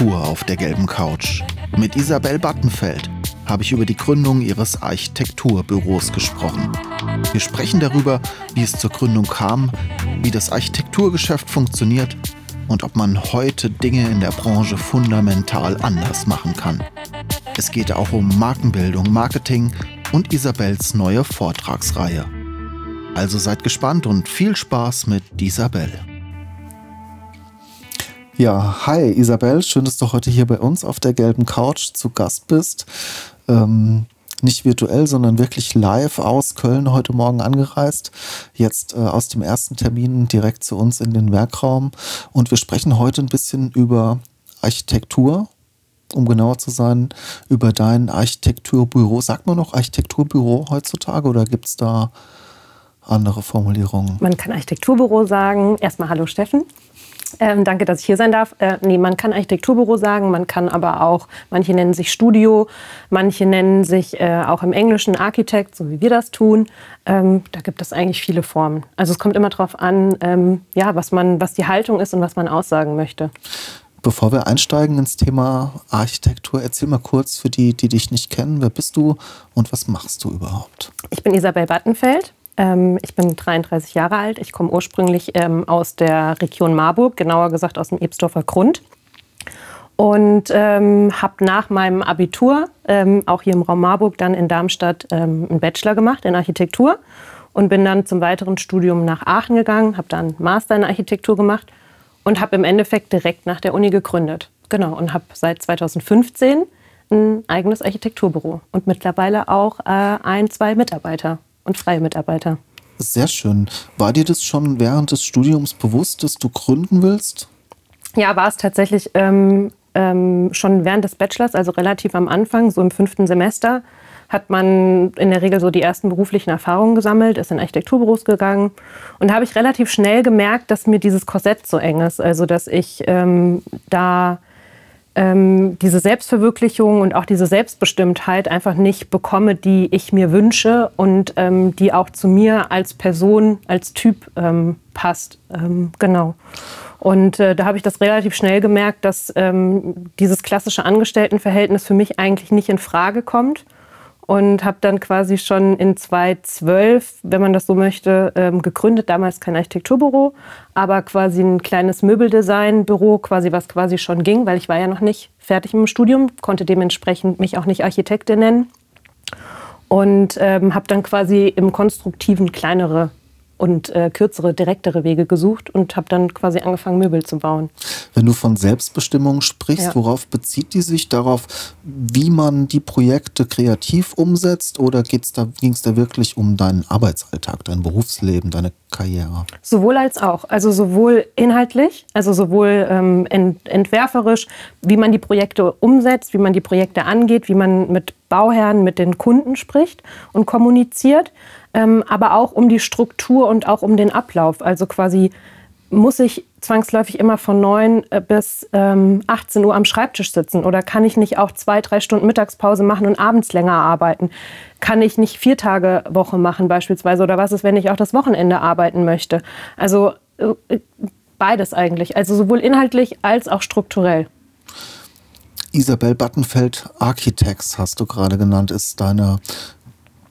Architektur auf der gelben Couch. Mit Isabel Battenfeld habe ich über die Gründung ihres Architekturbüros gesprochen. Wir sprechen darüber, wie es zur Gründung kam, wie das Architekturgeschäft funktioniert und ob man heute Dinge in der Branche fundamental anders machen kann. Es geht auch um Markenbildung, Marketing und Isabels neue Vortragsreihe. Also seid gespannt und viel Spaß mit Isabel. Ja, hi Isabel, schön, dass du heute hier bei uns auf der gelben Couch zu Gast bist. Ähm, nicht virtuell, sondern wirklich live aus Köln heute Morgen angereist. Jetzt äh, aus dem ersten Termin direkt zu uns in den Werkraum. Und wir sprechen heute ein bisschen über Architektur, um genauer zu sein, über dein Architekturbüro. Sagt man noch Architekturbüro heutzutage oder gibt es da andere Formulierungen? Man kann Architekturbüro sagen. Erstmal Hallo Steffen. Ähm, danke, dass ich hier sein darf. Äh, nee, man kann Architekturbüro sagen, man kann aber auch, manche nennen sich Studio, manche nennen sich äh, auch im Englischen Architect, so wie wir das tun. Ähm, da gibt es eigentlich viele Formen. Also es kommt immer darauf an, ähm, ja, was, man, was die Haltung ist und was man aussagen möchte. Bevor wir einsteigen ins Thema Architektur, erzähl mal kurz für die, die dich nicht kennen, wer bist du und was machst du überhaupt? Ich bin Isabel Battenfeld. Ähm, ich bin 33 Jahre alt. Ich komme ursprünglich ähm, aus der Region Marburg, genauer gesagt aus dem Ebsdorfer Grund. Und ähm, habe nach meinem Abitur auch hier im Raum Marburg dann in Darmstadt einen Bachelor gemacht in Architektur und bin dann zum weiteren Studium nach Aachen gegangen, habe dann Master in Architektur gemacht und habe im Endeffekt direkt nach der Uni gegründet. Genau, und habe seit 2015 ein eigenes Architekturbüro und mittlerweile auch äh, ein, zwei Mitarbeiter und freie Mitarbeiter. Sehr schön. War dir das schon während des Studiums bewusst, dass du gründen willst? Ja, war es tatsächlich ähm, ähm, schon während des Bachelors, also relativ am Anfang, so im fünften Semester, hat man in der Regel so die ersten beruflichen Erfahrungen gesammelt, ist in Architekturbüros gegangen und da habe ich relativ schnell gemerkt, dass mir dieses Korsett so eng ist, also dass ich ähm, da ähm, diese Selbstverwirklichung und auch diese Selbstbestimmtheit einfach nicht bekomme, die ich mir wünsche und ähm, die auch zu mir als Person, als Typ ähm, passt. Ähm, genau. Und äh, da habe ich das relativ schnell gemerkt, dass ähm, dieses klassische Angestelltenverhältnis für mich eigentlich nicht in Frage kommt und habe dann quasi schon in 2012, wenn man das so möchte, ähm, gegründet. Damals kein Architekturbüro, aber quasi ein kleines Möbeldesignbüro, quasi was quasi schon ging, weil ich war ja noch nicht fertig mit dem Studium, konnte dementsprechend mich auch nicht Architektin nennen und ähm, habe dann quasi im Konstruktiven kleinere und äh, kürzere, direktere Wege gesucht und habe dann quasi angefangen, Möbel zu bauen. Wenn du von Selbstbestimmung sprichst, ja. worauf bezieht die sich? Darauf, wie man die Projekte kreativ umsetzt oder da, ging es da wirklich um deinen Arbeitsalltag, dein Berufsleben, deine Karriere? Sowohl als auch. Also sowohl inhaltlich, also sowohl ähm, ent entwerferisch, wie man die Projekte umsetzt, wie man die Projekte angeht, wie man mit Bauherren, mit den Kunden spricht und kommuniziert, ähm, aber auch um die Struktur und auch um den Ablauf. Also quasi muss ich zwangsläufig immer von 9 äh, bis ähm, 18 Uhr am Schreibtisch sitzen? Oder kann ich nicht auch zwei, drei Stunden Mittagspause machen und abends länger arbeiten? Kann ich nicht vier Tage Woche machen beispielsweise? Oder was ist, wenn ich auch das Wochenende arbeiten möchte? Also äh, beides eigentlich. Also sowohl inhaltlich als auch strukturell. Isabel Battenfeld Architects hast du gerade genannt, ist deine,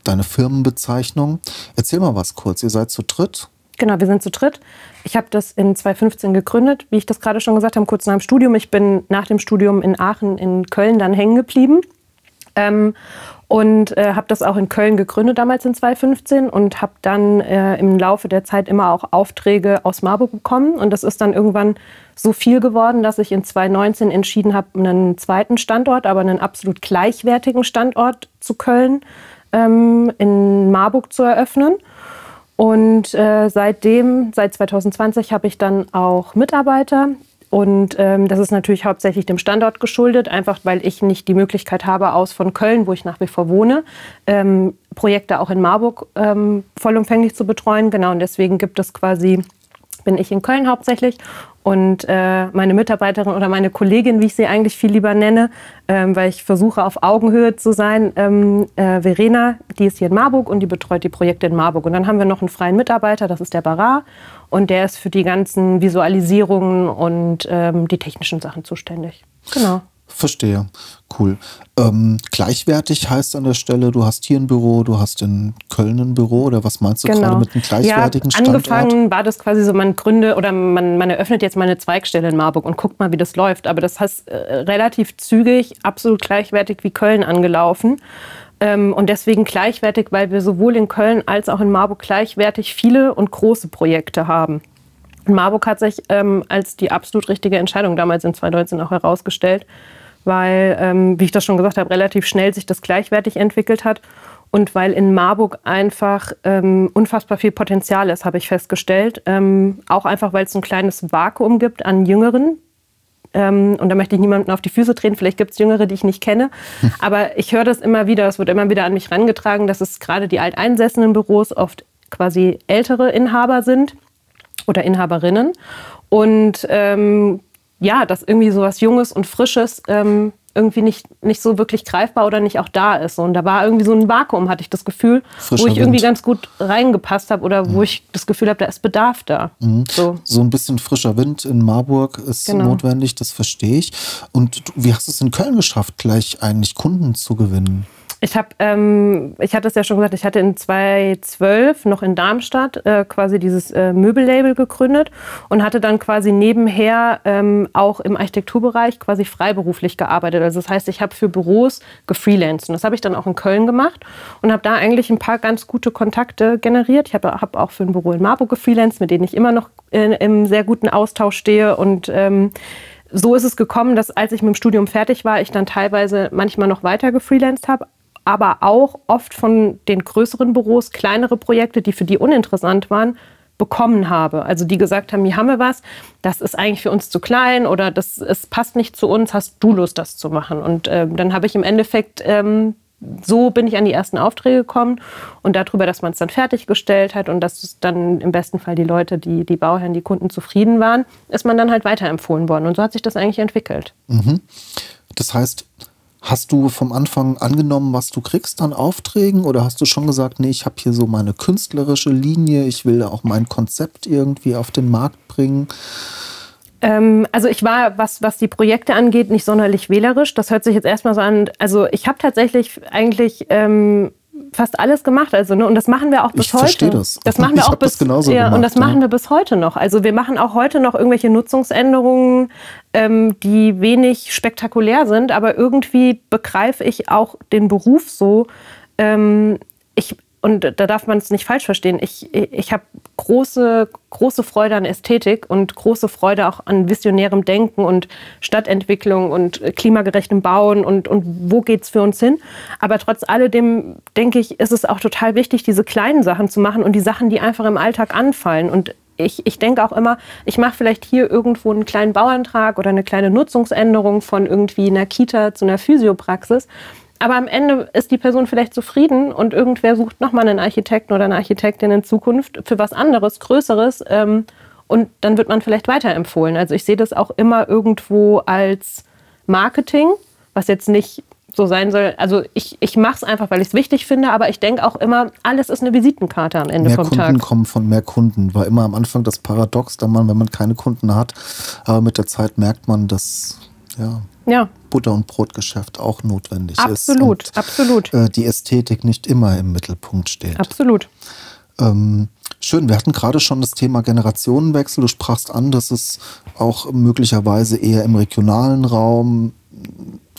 deine Firmenbezeichnung. Erzähl mal was kurz. Ihr seid zu dritt Genau, wir sind zu dritt. Ich habe das in 2015 gegründet, wie ich das gerade schon gesagt habe, kurz nach dem Studium. Ich bin nach dem Studium in Aachen, in Köln dann hängen geblieben. Ähm, und äh, habe das auch in Köln gegründet damals in 2015 und habe dann äh, im Laufe der Zeit immer auch Aufträge aus Marburg bekommen und das ist dann irgendwann so viel geworden, dass ich in 2019 entschieden habe, einen zweiten Standort, aber einen absolut gleichwertigen Standort zu Köln ähm, in Marburg zu eröffnen und äh, seitdem, seit 2020, habe ich dann auch Mitarbeiter. Und ähm, das ist natürlich hauptsächlich dem Standort geschuldet, einfach weil ich nicht die Möglichkeit habe, aus von Köln, wo ich nach wie vor wohne, ähm, Projekte auch in Marburg ähm, vollumfänglich zu betreuen. Genau, und deswegen gibt es quasi bin ich in Köln hauptsächlich und äh, meine Mitarbeiterin oder meine Kollegin, wie ich sie eigentlich viel lieber nenne, ähm, weil ich versuche auf Augenhöhe zu sein, ähm, äh, Verena, die ist hier in Marburg und die betreut die Projekte in Marburg. Und dann haben wir noch einen freien Mitarbeiter, das ist der Barar und der ist für die ganzen Visualisierungen und ähm, die technischen Sachen zuständig. Genau. Verstehe. Cool. Ähm, gleichwertig heißt an der Stelle, du hast hier ein Büro, du hast in Köln ein Büro oder was meinst du genau. gerade mit einem gleichwertigen ja, Angefangen war das quasi so, man gründe oder man, man eröffnet jetzt mal eine Zweigstelle in Marburg und guckt mal, wie das läuft. Aber das heißt äh, relativ zügig, absolut gleichwertig wie Köln angelaufen. Ähm, und deswegen gleichwertig, weil wir sowohl in Köln als auch in Marburg gleichwertig viele und große Projekte haben. Marburg hat sich ähm, als die absolut richtige Entscheidung damals in 2019 auch herausgestellt, weil, ähm, wie ich das schon gesagt habe, relativ schnell sich das gleichwertig entwickelt hat und weil in Marburg einfach ähm, unfassbar viel Potenzial ist, habe ich festgestellt. Ähm, auch einfach, weil es ein kleines Vakuum gibt an Jüngeren. Ähm, und da möchte ich niemanden auf die Füße treten. Vielleicht gibt es Jüngere, die ich nicht kenne. Hm. Aber ich höre das immer wieder, es wird immer wieder an mich herangetragen, dass es gerade die alteingesessenen Büros oft quasi ältere Inhaber sind oder Inhaberinnen. Und ähm, ja, dass irgendwie so was Junges und Frisches ähm, irgendwie nicht, nicht so wirklich greifbar oder nicht auch da ist. Und da war irgendwie so ein Vakuum, hatte ich das Gefühl, Frischer wo ich Wind. irgendwie ganz gut reingepasst habe oder mhm. wo ich das Gefühl habe, da ist Bedarf da. Mhm. So. so ein bisschen frischer Wind in Marburg ist genau. notwendig, das verstehe ich. Und du, wie hast du es in Köln geschafft, gleich eigentlich Kunden zu gewinnen? Ich habe, ähm, ich hatte es ja schon gesagt, ich hatte in 2012 noch in Darmstadt äh, quasi dieses äh, Möbellabel gegründet und hatte dann quasi nebenher ähm, auch im Architekturbereich quasi freiberuflich gearbeitet. Also das heißt, ich habe für Büros gefreelanced und das habe ich dann auch in Köln gemacht und habe da eigentlich ein paar ganz gute Kontakte generiert. Ich habe hab auch für ein Büro in Marburg gefreelanced, mit denen ich immer noch in, im sehr guten Austausch stehe und ähm, so ist es gekommen, dass als ich mit dem Studium fertig war, ich dann teilweise manchmal noch weiter gefreelanced habe, aber auch oft von den größeren Büros kleinere Projekte, die für die uninteressant waren, bekommen habe. Also die gesagt haben, hier haben wir was, das ist eigentlich für uns zu klein oder das es passt nicht zu uns, hast du Lust, das zu machen? Und äh, dann habe ich im Endeffekt, ähm, so bin ich an die ersten Aufträge gekommen und darüber, dass man es dann fertiggestellt hat und dass dann im besten Fall die Leute, die, die Bauherren, die Kunden zufrieden waren, ist man dann halt weiterempfohlen worden. Und so hat sich das eigentlich entwickelt. Mhm. Das heißt, Hast du vom Anfang angenommen, was du kriegst an Aufträgen oder hast du schon gesagt, nee, ich habe hier so meine künstlerische Linie, ich will auch mein Konzept irgendwie auf den Markt bringen? Ähm, also ich war, was, was die Projekte angeht, nicht sonderlich wählerisch. Das hört sich jetzt erstmal so an. Also ich habe tatsächlich eigentlich ähm, fast alles gemacht. Also, ne, und das machen wir auch bis ich heute. Verstehe das. Das machen wir ich auch bis genauso ja, gemacht, und das ja. machen wir bis heute noch. Also wir machen auch heute noch irgendwelche Nutzungsänderungen, ähm, die wenig spektakulär sind, aber irgendwie begreife ich auch den Beruf so. Ähm, ich und da darf man es nicht falsch verstehen. Ich, ich habe große, große Freude an Ästhetik und große Freude auch an visionärem Denken und Stadtentwicklung und klimagerechtem Bauen und, und wo geht es für uns hin. Aber trotz alledem, denke ich, ist es auch total wichtig, diese kleinen Sachen zu machen und die Sachen, die einfach im Alltag anfallen. Und ich, ich denke auch immer, ich mache vielleicht hier irgendwo einen kleinen Bauantrag oder eine kleine Nutzungsänderung von irgendwie einer Kita zu einer Physiopraxis. Aber am Ende ist die Person vielleicht zufrieden und irgendwer sucht nochmal einen Architekten oder eine Architektin in Zukunft für was anderes, Größeres. Ähm, und dann wird man vielleicht weiterempfohlen. Also ich sehe das auch immer irgendwo als Marketing, was jetzt nicht so sein soll. Also ich, ich mache es einfach, weil ich es wichtig finde, aber ich denke auch immer, alles ist eine Visitenkarte am Ende mehr vom Kunden Tag. Kunden kommen von mehr Kunden. War immer am Anfang das Paradox, da man, wenn man keine Kunden hat, aber mit der Zeit merkt man, dass ja, ja. Butter- und Brotgeschäft auch notwendig absolut, ist. Absolut, absolut. Äh, die Ästhetik nicht immer im Mittelpunkt steht. Absolut. Ähm, schön, wir hatten gerade schon das Thema Generationenwechsel. Du sprachst an, dass es auch möglicherweise eher im regionalen Raum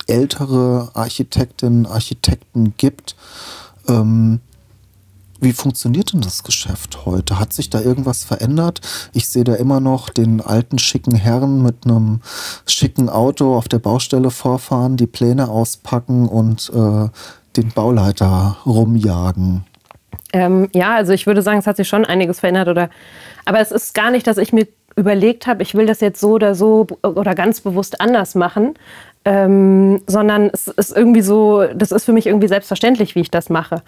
ältere Architektinnen, Architekten gibt. Ähm, wie funktioniert denn das Geschäft heute? Hat sich da irgendwas verändert? Ich sehe da immer noch den alten schicken Herrn mit einem schicken Auto auf der Baustelle vorfahren, die Pläne auspacken und äh, den Bauleiter rumjagen. Ähm, ja, also ich würde sagen, es hat sich schon einiges verändert. Oder, aber es ist gar nicht, dass ich mir überlegt habe, ich will das jetzt so oder so oder ganz bewusst anders machen, ähm, sondern es ist irgendwie so, das ist für mich irgendwie selbstverständlich, wie ich das mache.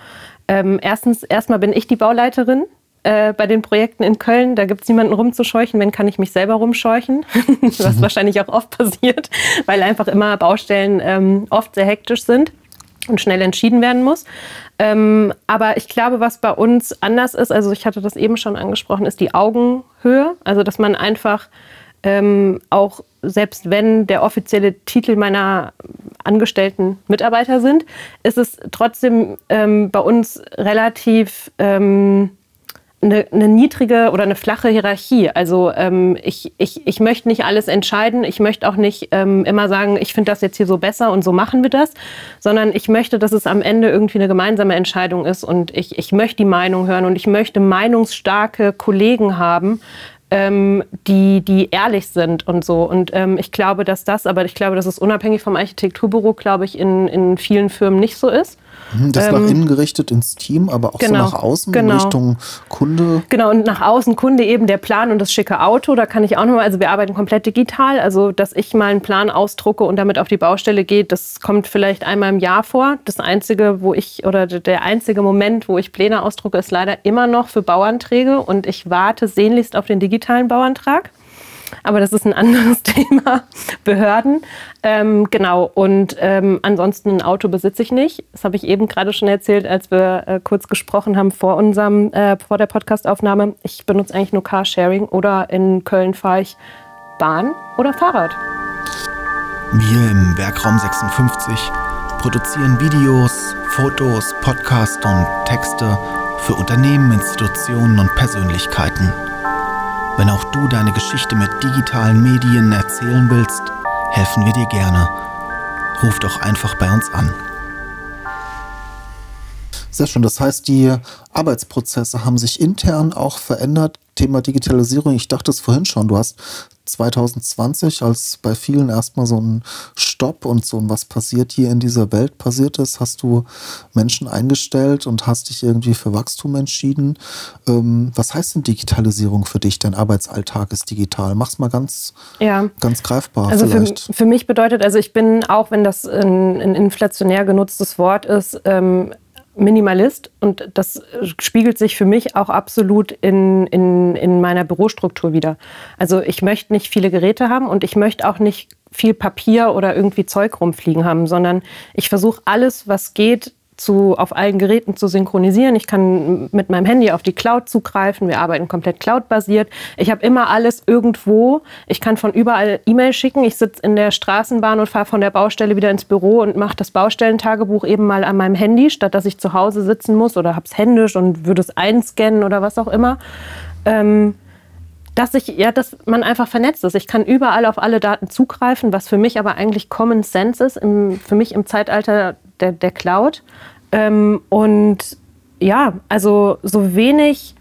Ähm, erstens, erstmal bin ich die Bauleiterin äh, bei den Projekten in Köln. Da gibt es niemanden rumzuscheuchen. Wenn, kann ich mich selber rumscheuchen, was wahrscheinlich auch oft passiert, weil einfach immer Baustellen ähm, oft sehr hektisch sind und schnell entschieden werden muss. Ähm, aber ich glaube, was bei uns anders ist, also ich hatte das eben schon angesprochen, ist die Augenhöhe. Also dass man einfach ähm, auch selbst wenn der offizielle Titel meiner angestellten Mitarbeiter sind, ist es trotzdem ähm, bei uns relativ ähm, eine, eine, niedrige oder eine flache Hierarchie. Also ähm, ich, ich, ich möchte nicht alles entscheiden. Ich möchte auch nicht ähm, immer sagen, ich finde das jetzt hier so besser und so machen wir das, sondern ich möchte, dass es am Ende irgendwie eine gemeinsame Entscheidung ist und ich, ich möchte die Meinung hören und ich möchte meinungsstarke Kollegen haben, ähm, die, die ehrlich sind und so. Und ähm, ich glaube, dass das, aber ich glaube, dass es unabhängig vom Architekturbüro, glaube ich, in, in vielen Firmen nicht so ist. Mhm, das ähm, nach innen gerichtet ins Team, aber auch genau, so nach außen genau. in Richtung Kunde. Genau, und nach außen Kunde eben der Plan und das schicke Auto. Da kann ich auch nochmal, also wir arbeiten komplett digital. Also, dass ich mal einen Plan ausdrucke und damit auf die Baustelle gehe, das kommt vielleicht einmal im Jahr vor. Das einzige, wo ich, oder der einzige Moment, wo ich Pläne ausdrucke, ist leider immer noch für Bauanträge und ich warte sehnlichst auf den digitalen Bauantrag aber das ist ein anderes Thema. Behörden. Ähm, genau, und ähm, ansonsten ein Auto besitze ich nicht. Das habe ich eben gerade schon erzählt, als wir äh, kurz gesprochen haben vor unserem, äh, vor der Podcastaufnahme. Ich benutze eigentlich nur Carsharing oder in Köln fahre ich Bahn oder Fahrrad. Wir im Werkraum 56 produzieren Videos, Fotos, Podcasts und Texte für Unternehmen, Institutionen und Persönlichkeiten. Wenn auch du deine Geschichte mit digitalen Medien erzählen willst, helfen wir dir gerne. Ruf doch einfach bei uns an. Sehr schön. Das heißt, die Arbeitsprozesse haben sich intern auch verändert. Thema Digitalisierung. Ich dachte es vorhin schon. Du hast 2020, als bei vielen erstmal so ein Stopp und so ein was passiert hier in dieser Welt passiert ist, hast du Menschen eingestellt und hast dich irgendwie für Wachstum entschieden. Ähm, was heißt denn Digitalisierung für dich? Dein Arbeitsalltag ist digital. Mach's mal ganz, ja. ganz greifbar. Also vielleicht. Für, für mich bedeutet, also ich bin, auch wenn das ein, ein inflationär genutztes Wort ist, ähm, Minimalist und das spiegelt sich für mich auch absolut in, in, in meiner Bürostruktur wieder. Also ich möchte nicht viele Geräte haben und ich möchte auch nicht viel Papier oder irgendwie Zeug rumfliegen haben, sondern ich versuche alles, was geht, zu, auf allen Geräten zu synchronisieren. Ich kann mit meinem Handy auf die Cloud zugreifen. Wir arbeiten komplett cloud-basiert. Ich habe immer alles irgendwo. Ich kann von überall E-Mail schicken. Ich sitze in der Straßenbahn und fahre von der Baustelle wieder ins Büro und mache das Baustellentagebuch eben mal an meinem Handy, statt dass ich zu Hause sitzen muss oder habe es händisch und würde es einscannen oder was auch immer. Ähm, dass ich, ja, dass man einfach vernetzt ist. Ich kann überall auf alle Daten zugreifen, was für mich aber eigentlich Common Sense ist, im, für mich im Zeitalter der, der Cloud. Ähm, und ja, also so wenig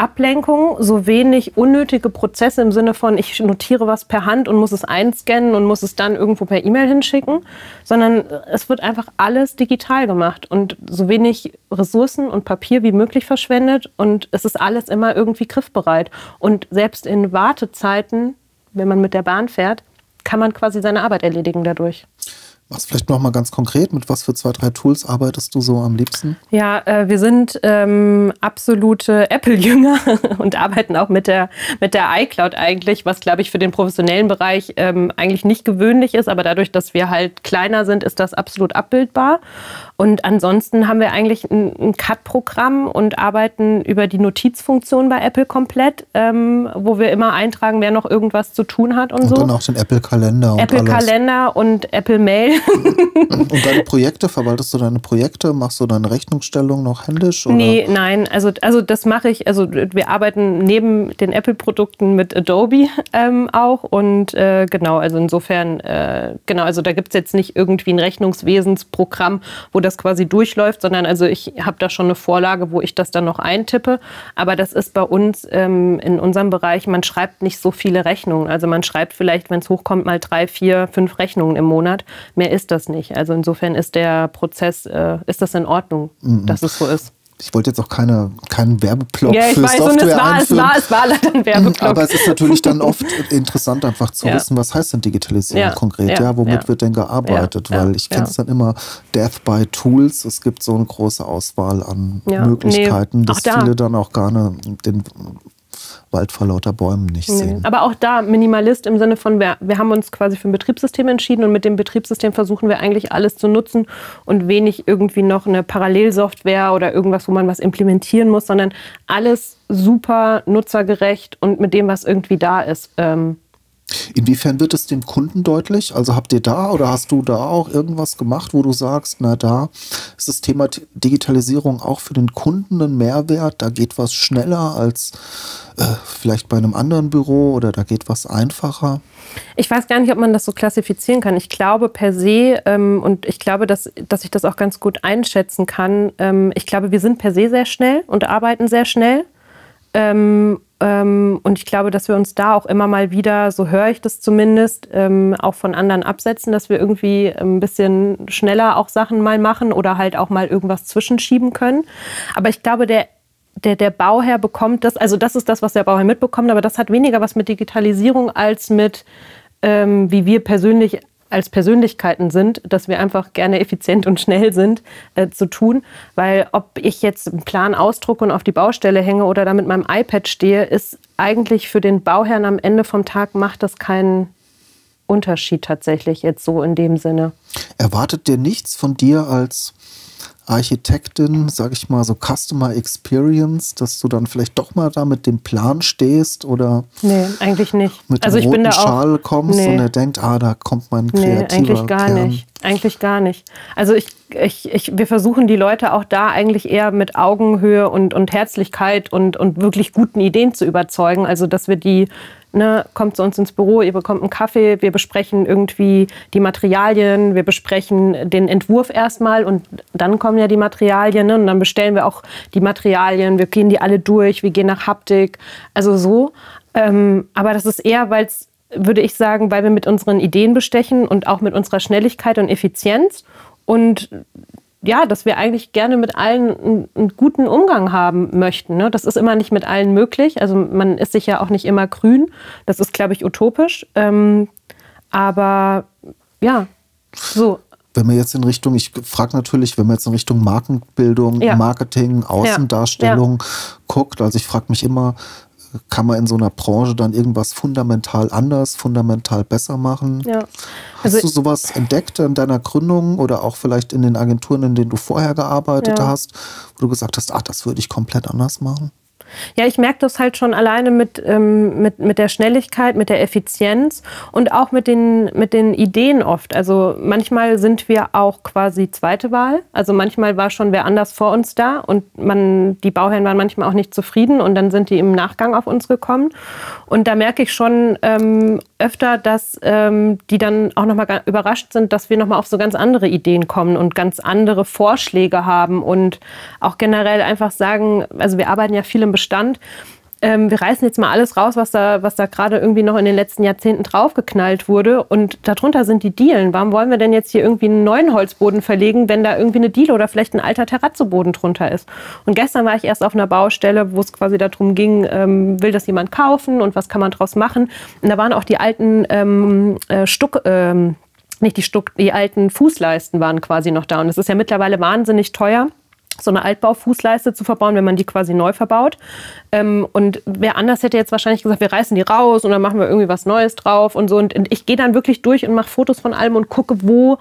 Ablenkung, so wenig unnötige Prozesse im Sinne von, ich notiere was per Hand und muss es einscannen und muss es dann irgendwo per E-Mail hinschicken, sondern es wird einfach alles digital gemacht und so wenig Ressourcen und Papier wie möglich verschwendet und es ist alles immer irgendwie griffbereit. Und selbst in Wartezeiten, wenn man mit der Bahn fährt, kann man quasi seine Arbeit erledigen dadurch. Was vielleicht noch mal ganz konkret, mit was für zwei, drei Tools arbeitest du so am liebsten? Ja, äh, wir sind ähm, absolute Apple-Jünger und arbeiten auch mit der, mit der iCloud eigentlich, was, glaube ich, für den professionellen Bereich ähm, eigentlich nicht gewöhnlich ist. Aber dadurch, dass wir halt kleiner sind, ist das absolut abbildbar. Und ansonsten haben wir eigentlich ein, ein Cut-Programm und arbeiten über die Notizfunktion bei Apple komplett, ähm, wo wir immer eintragen, wer noch irgendwas zu tun hat und, und so. Und dann auch den Apple-Kalender. Apple-Kalender und Apple Mail. und deine Projekte, verwaltest du deine Projekte? Machst du deine Rechnungsstellung noch händisch? Oder? Nee, nein. Also, also das mache ich. Also wir arbeiten neben den Apple-Produkten mit Adobe ähm, auch. Und äh, genau, also insofern, äh, genau, also da gibt es jetzt nicht irgendwie ein Rechnungswesensprogramm, wo das quasi durchläuft, sondern also ich habe da schon eine Vorlage, wo ich das dann noch eintippe. Aber das ist bei uns ähm, in unserem Bereich, man schreibt nicht so viele Rechnungen. Also man schreibt vielleicht, wenn es hochkommt, mal drei, vier, fünf Rechnungen im Monat. Mehr ist das nicht. Also insofern ist der Prozess, äh, ist das in Ordnung, mhm. dass es so ist. Ich wollte jetzt auch keine, keinen Werbeblock ja, für weiß, Software es war, einführen. es war, es war leider ein Werbeblock. Aber es ist natürlich dann oft interessant, einfach zu Ja. wissen, was heißt denn Digitalisierung Ja, konkret? ja, womit wird denn gearbeitet? Weil ich kenne es dann immer Death by Tools. Es gibt so eine große Auswahl an Möglichkeiten, nee, dass da. viele dann auch gerne den Wald vor lauter Bäumen nicht Nee. sehen. Aber auch da Minimalist im Sinne von, wir, wir haben uns quasi für ein Betriebssystem entschieden und mit dem Betriebssystem versuchen wir eigentlich alles zu nutzen und wenig irgendwie noch eine Parallelsoftware oder irgendwas, wo man was implementieren muss, sondern alles super nutzergerecht und mit dem, was irgendwie da ist. Ähm, Inwiefern wird es dem Kunden deutlich? Also habt ihr da oder hast du da auch irgendwas gemacht, wo du sagst, na da ist das Thema Digitalisierung auch für den Kunden ein Mehrwert? Da geht was schneller als äh, vielleicht bei einem anderen Büro oder da geht was einfacher? Ich weiß gar nicht, ob man das so klassifizieren kann. Ich glaube per se, ähm, und ich glaube, dass, dass ich das auch ganz gut einschätzen kann, ähm, ich glaube, wir sind per se sehr schnell und arbeiten sehr schnell. Ähm, und ich glaube, dass wir uns da auch immer mal wieder, so höre ich das zumindest, ähm, auch von anderen absetzen, dass wir irgendwie ein bisschen schneller auch Sachen mal machen oder halt auch mal irgendwas zwischenschieben können. Aber ich glaube, der der, der Bauherr bekommt das, also das ist das, was der Bauherr mitbekommt, aber das hat weniger was mit Digitalisierung als mit, ähm, wie wir persönlich als Persönlichkeiten sind, dass wir einfach gerne effizient und schnell sind, äh, zu tun. Weil ob ich jetzt einen Plan ausdrucke und auf die Baustelle hänge oder da mit meinem iPad stehe, ist eigentlich für den Bauherrn am Ende vom Tag macht das keinen Unterschied tatsächlich jetzt so in dem Sinne. Erwartet dir nichts von dir als Architektin, sag ich mal, so Customer Experience, dass du dann vielleicht doch mal da mit dem Plan stehst oder Nee, eigentlich nicht. mit also dem ich bin roten da auch, Schal kommst Nee. und er denkt, ah, da kommt mein Nee, kreativer eigentlich gar Kern. nicht. Eigentlich gar nicht. Also ich, ich, ich, wir versuchen die Leute auch da eigentlich eher mit Augenhöhe und, und Herzlichkeit und, und wirklich guten Ideen zu überzeugen. Also dass wir die, ne, kommt zu uns ins Büro, ihr bekommt einen Kaffee, wir besprechen irgendwie die Materialien, wir besprechen den Entwurf erstmal und dann kommen ja die Materialien ne, und dann bestellen wir auch die Materialien, wir gehen die alle durch, wir gehen nach Haptik, also so. Ähm, aber das ist eher, weil es würde ich sagen, weil wir mit unseren Ideen bestechen und auch mit unserer Schnelligkeit und Effizienz und ja, dass wir eigentlich gerne mit allen einen, einen guten Umgang haben möchten. Ne? Das ist immer nicht mit allen möglich. Also man ist sich ja auch nicht immer grün. Das ist, glaube ich, utopisch. Ähm, aber ja, so. Wenn man jetzt in Richtung, ich frage natürlich, wenn man jetzt in Richtung Markenbildung, Ja. Marketing, Außendarstellung guckt, also ich frage mich immer, kann man in so einer Branche dann irgendwas fundamental anders, fundamental besser machen? Ja. Hast Also- du sowas entdeckt in deiner Gründung oder auch vielleicht in den Agenturen, in denen du vorher gearbeitet Ja. hast, wo du gesagt hast, ach, das würde ich komplett anders machen? Ja, ich merke das halt schon alleine mit, ähm, mit, mit der Schnelligkeit, mit der Effizienz und auch mit den, mit den Ideen oft. Also manchmal sind wir auch quasi zweite Wahl. Also manchmal war schon wer anders vor uns da und man, die Bauherren waren manchmal auch nicht zufrieden und dann sind die im Nachgang auf uns gekommen. Und da merke ich schon ähm, öfter, dass ähm, die dann auch nochmal überrascht sind, dass wir nochmal auf so ganz andere Ideen kommen und ganz andere Vorschläge haben und auch generell einfach sagen, also wir arbeiten ja viel im Bestand. Ähm, wir reißen jetzt mal alles raus, was da, was da gerade irgendwie noch in den letzten Jahrzehnten draufgeknallt wurde. Und darunter sind die Dielen. Warum wollen wir denn jetzt hier irgendwie einen neuen Holzboden verlegen, wenn da irgendwie eine Diele oder vielleicht ein alter Terrazzoboden drunter ist? Und gestern war ich erst auf einer Baustelle, wo es quasi darum ging, ähm, will das jemand kaufen und was kann man draus machen? Und da waren auch die alten ähm, äh, Stuck. Ähm, nicht die Stuck, die alten Fußleisten waren quasi noch da. Und es ist ja mittlerweile wahnsinnig teuer so eine Altbaufußleiste zu verbauen, wenn man die quasi neu verbaut. Ähm, und wer anders hätte jetzt wahrscheinlich gesagt, wir reißen die raus und dann machen wir irgendwie was Neues drauf und so. Und, und ich gehe dann wirklich durch und mache Fotos von allem und gucke, wo,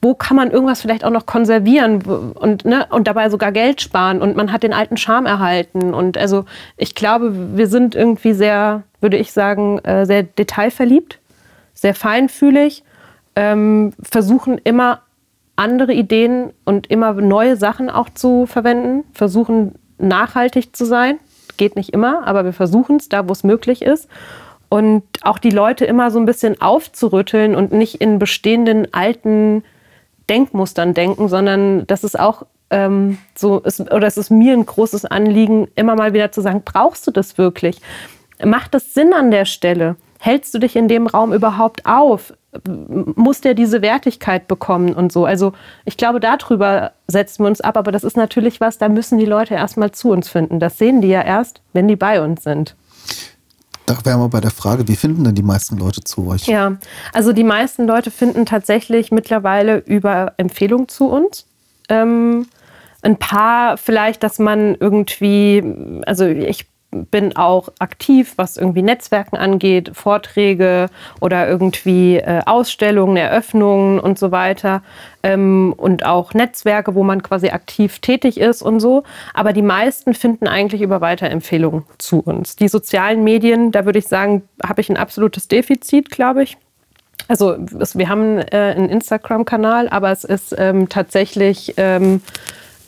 wo kann man irgendwas vielleicht auch noch konservieren und, ne, und dabei sogar Geld sparen. Und man hat den alten Charme erhalten. Und also ich glaube, wir sind irgendwie sehr, würde ich sagen, äh, sehr detailverliebt, sehr feinfühlig, ähm, versuchen immer andere Ideen und immer neue Sachen auch zu verwenden, versuchen nachhaltig zu sein. Geht nicht immer, aber wir versuchen es da, wo es möglich ist. Und auch die Leute immer so ein bisschen aufzurütteln und nicht in bestehenden alten Denkmustern denken, sondern das ist auch ähm, so, ist, oder es ist mir ein großes Anliegen, immer mal wieder zu sagen, brauchst du das wirklich? Macht das Sinn an der Stelle? Hältst du dich in dem Raum überhaupt auf? Muss der diese Wertigkeit bekommen und so. Also ich glaube, darüber setzen wir uns ab, aber das ist natürlich was, da müssen die Leute erstmal zu uns finden. Das sehen die ja erst, wenn die bei uns sind. Da wären wir bei der Frage, wie finden denn die meisten Leute zu euch? Ja, also die meisten Leute finden tatsächlich mittlerweile über Empfehlungen zu uns. Ähm, ein paar vielleicht, dass man irgendwie, also ich bin auch aktiv, was irgendwie Netzwerken angeht, Vorträge oder irgendwie äh, Ausstellungen, Eröffnungen und so weiter. Ähm, und auch Netzwerke, wo man quasi aktiv tätig ist und so. Aber die meisten finden eigentlich über Weiterempfehlungen zu uns. Die sozialen Medien, da würde ich sagen, habe ich ein absolutes Defizit, glaube ich. Also es, wir haben äh, einen Instagram-Kanal, aber es ist ähm, tatsächlich... Ähm,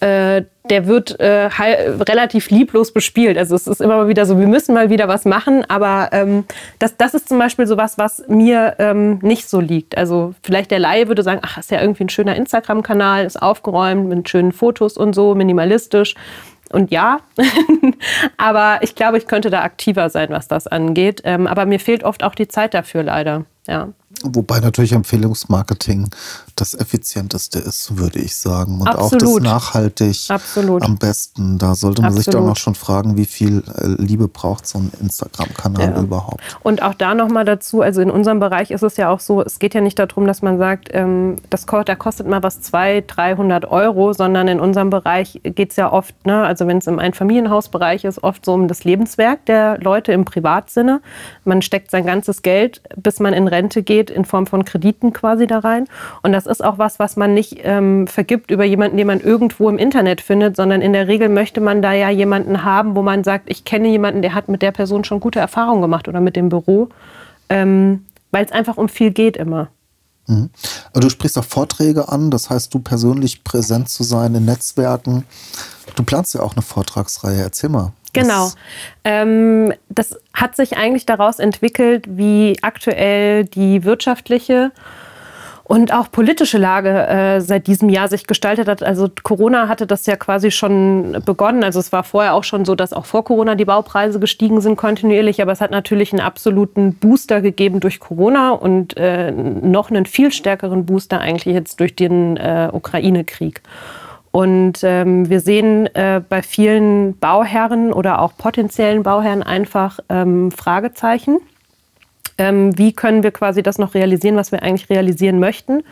äh, der wird äh, relativ lieblos bespielt. Also es ist immer mal wieder so, wir müssen mal wieder was machen, aber ähm, das, das ist zum Beispiel so was, was mir ähm, nicht so liegt. Also vielleicht der Laie würde sagen, ach, ist ja irgendwie ein schöner Instagram-Kanal, ist aufgeräumt mit schönen Fotos und so, minimalistisch. Und ja, aber ich glaube, ich könnte da aktiver sein, was das angeht. Ähm, aber mir fehlt oft auch die Zeit dafür leider. Ja. Wobei natürlich Empfehlungsmarketing das effizienteste ist, würde ich sagen. Und Absolut. auch das nachhaltig Absolut. am besten. Da sollte man Absolut. sich dann auch schon fragen, wie viel äh, Liebe braucht so ein Instagram-Kanal Ja. überhaupt. Und auch da nochmal dazu, also in unserem Bereich ist es ja auch so, es geht ja nicht darum, dass man sagt, ähm, das, da kostet mal was 200, 300 Euro, sondern in unserem Bereich geht es ja oft, ne, also wenn es im Einfamilienhausbereich ist, oft so um das Lebenswerk der Leute im Privatsinne. Man steckt sein ganzes Geld, bis man in Rente geht, in Form von Krediten quasi da rein. Und das ist auch was, was man nicht ähm, vergibt über jemanden, den man irgendwo im Internet findet, sondern in der Regel möchte man da ja jemanden haben, wo man sagt, ich kenne jemanden, der hat mit der Person schon gute Erfahrungen gemacht oder mit dem Büro, ähm, weil es einfach um viel geht immer. Mhm. Du sprichst auch Vorträge an, das heißt, du persönlich präsent zu sein in Netzwerken. Du planst ja auch eine Vortragsreihe. Erzähl mal. Genau. Ähm, das hat sich eigentlich daraus entwickelt, wie aktuell die wirtschaftliche und auch politische Lage äh, seit diesem Jahr sich gestaltet hat. Also Corona hatte das ja quasi schon begonnen. Also es war vorher auch schon so, dass auch vor Corona die Baupreise gestiegen sind kontinuierlich, aber es hat natürlich einen absoluten Booster gegeben durch Corona und äh, noch einen viel stärkeren Booster eigentlich jetzt durch den äh, Ukraine-Krieg. Und ähm, wir sehen äh, bei vielen Bauherren oder auch potenziellen Bauherren einfach ähm, Fragezeichen. Ähm, wie können wir quasi das noch realisieren, was wir eigentlich realisieren möchten?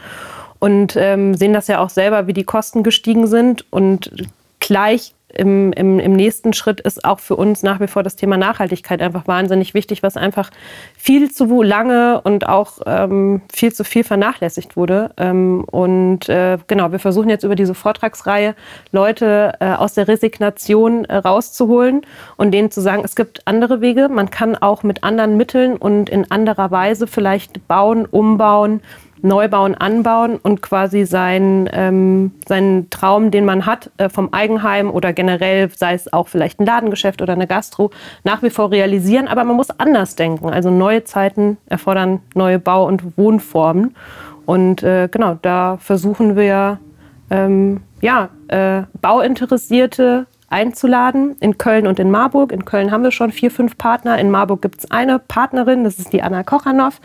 Und ähm, sehen das ja auch selber, wie die Kosten gestiegen sind. Und gleich im, im, im nächsten Schritt ist auch für uns nach wie vor das Thema Nachhaltigkeit einfach wahnsinnig wichtig, was einfach viel zu lange und auch ähm, viel zu viel vernachlässigt wurde. Ähm, und äh, genau, wir versuchen jetzt über diese Vortragsreihe Leute äh, aus der Resignation äh, rauszuholen und denen zu sagen, es gibt andere Wege. Man kann auch mit anderen Mitteln und in anderer Weise vielleicht bauen, umbauen, Neubauen anbauen und quasi sein, ähm, seinen Traum, den man hat, äh, vom Eigenheim oder generell, sei es auch vielleicht ein Ladengeschäft oder eine Gastro, nach wie vor realisieren. Aber man muss anders denken. Also neue Zeiten erfordern neue Bau- und Wohnformen. Und äh, genau, da versuchen wir, ähm, ja, äh, Bauinteressierte einzuladen in Köln und in Marburg. In Köln haben wir schon vier, fünf Partner. In Marburg gibt es eine Partnerin, das ist die Anna Kochanow.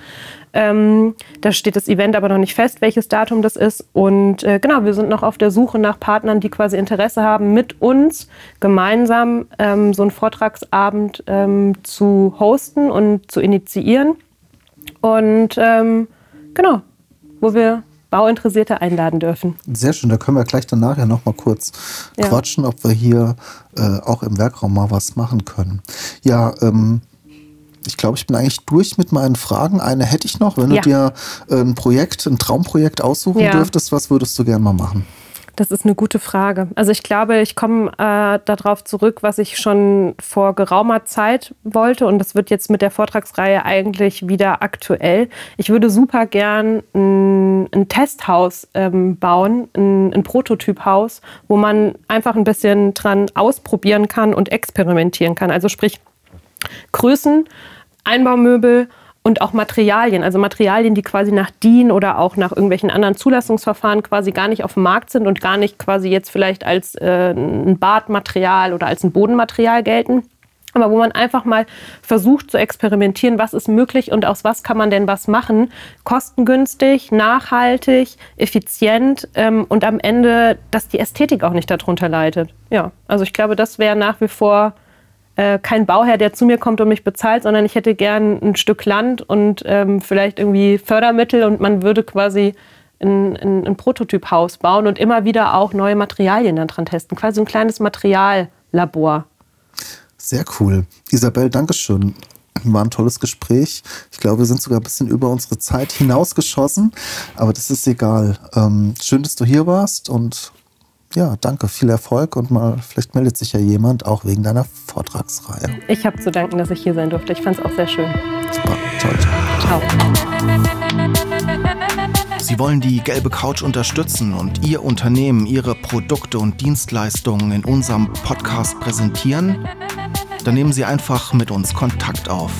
Ähm, da steht das Event aber noch nicht fest, welches Datum das ist. Und äh, genau, wir sind noch auf der Suche nach Partnern, die quasi Interesse haben, mit uns gemeinsam ähm, so einen Vortragsabend ähm, zu hosten und zu initiieren. Und ähm, genau, wo wir Bauinteressierte einladen dürfen. Sehr schön, da können wir gleich danach ja noch mal kurz Ja. quatschen, ob wir hier äh, auch im Werkraum mal was machen können. Ja, ähm, ich glaube, ich bin eigentlich durch mit meinen Fragen. Eine hätte ich noch, wenn Ja. du dir ein Projekt, ein Traumprojekt aussuchen Ja. dürftest, was würdest du gerne mal machen? Das ist eine gute Frage. Also ich glaube, ich komme äh, darauf zurück, was ich schon vor geraumer Zeit wollte. Und das wird jetzt mit der Vortragsreihe eigentlich wieder aktuell. Ich würde super gern ein, ein Testhaus ähm, bauen, ein, ein Prototyphaus, wo man einfach ein bisschen dran ausprobieren kann und experimentieren kann. Also sprich Größen, Einbaumöbel und auch Materialien, also Materialien, die quasi nach DIN oder auch nach irgendwelchen anderen Zulassungsverfahren quasi gar nicht auf dem Markt sind und gar nicht quasi jetzt vielleicht als äh, ein Badmaterial oder als ein Bodenmaterial gelten. aber wo man einfach mal versucht zu experimentieren, was ist möglich und aus was kann man denn was machen. Kostengünstig, nachhaltig, effizient ähm, und am Ende, dass die Ästhetik auch nicht darunter leidet. Ja, also ich glaube, das wäre nach wie vor äh, kein Bauherr, der zu mir kommt und mich bezahlt, sondern ich hätte gern ein Stück Land und ähm, vielleicht irgendwie Fördermittel und man würde quasi ein, ein, ein Prototyphaus bauen und immer wieder auch neue Materialien dann dran testen. Quasi ein kleines Materiallabor. Sehr cool. Isabel, Dankeschön. War ein tolles Gespräch. Ich glaube, wir sind sogar ein bisschen über unsere Zeit hinausgeschossen, aber das ist egal. Ähm, schön, dass du hier warst und ja, danke, viel Erfolg und mal, vielleicht meldet sich ja jemand auch wegen deiner Vortragsreihe. Ich habe zu danken, dass ich hier sein durfte. Ich fand es auch sehr schön. Super, toll. Ciao. Sie wollen die gelbe Couch unterstützen und Ihr Unternehmen, Ihre Produkte und Dienstleistungen in unserem Podcast präsentieren? Dann nehmen Sie einfach mit uns Kontakt auf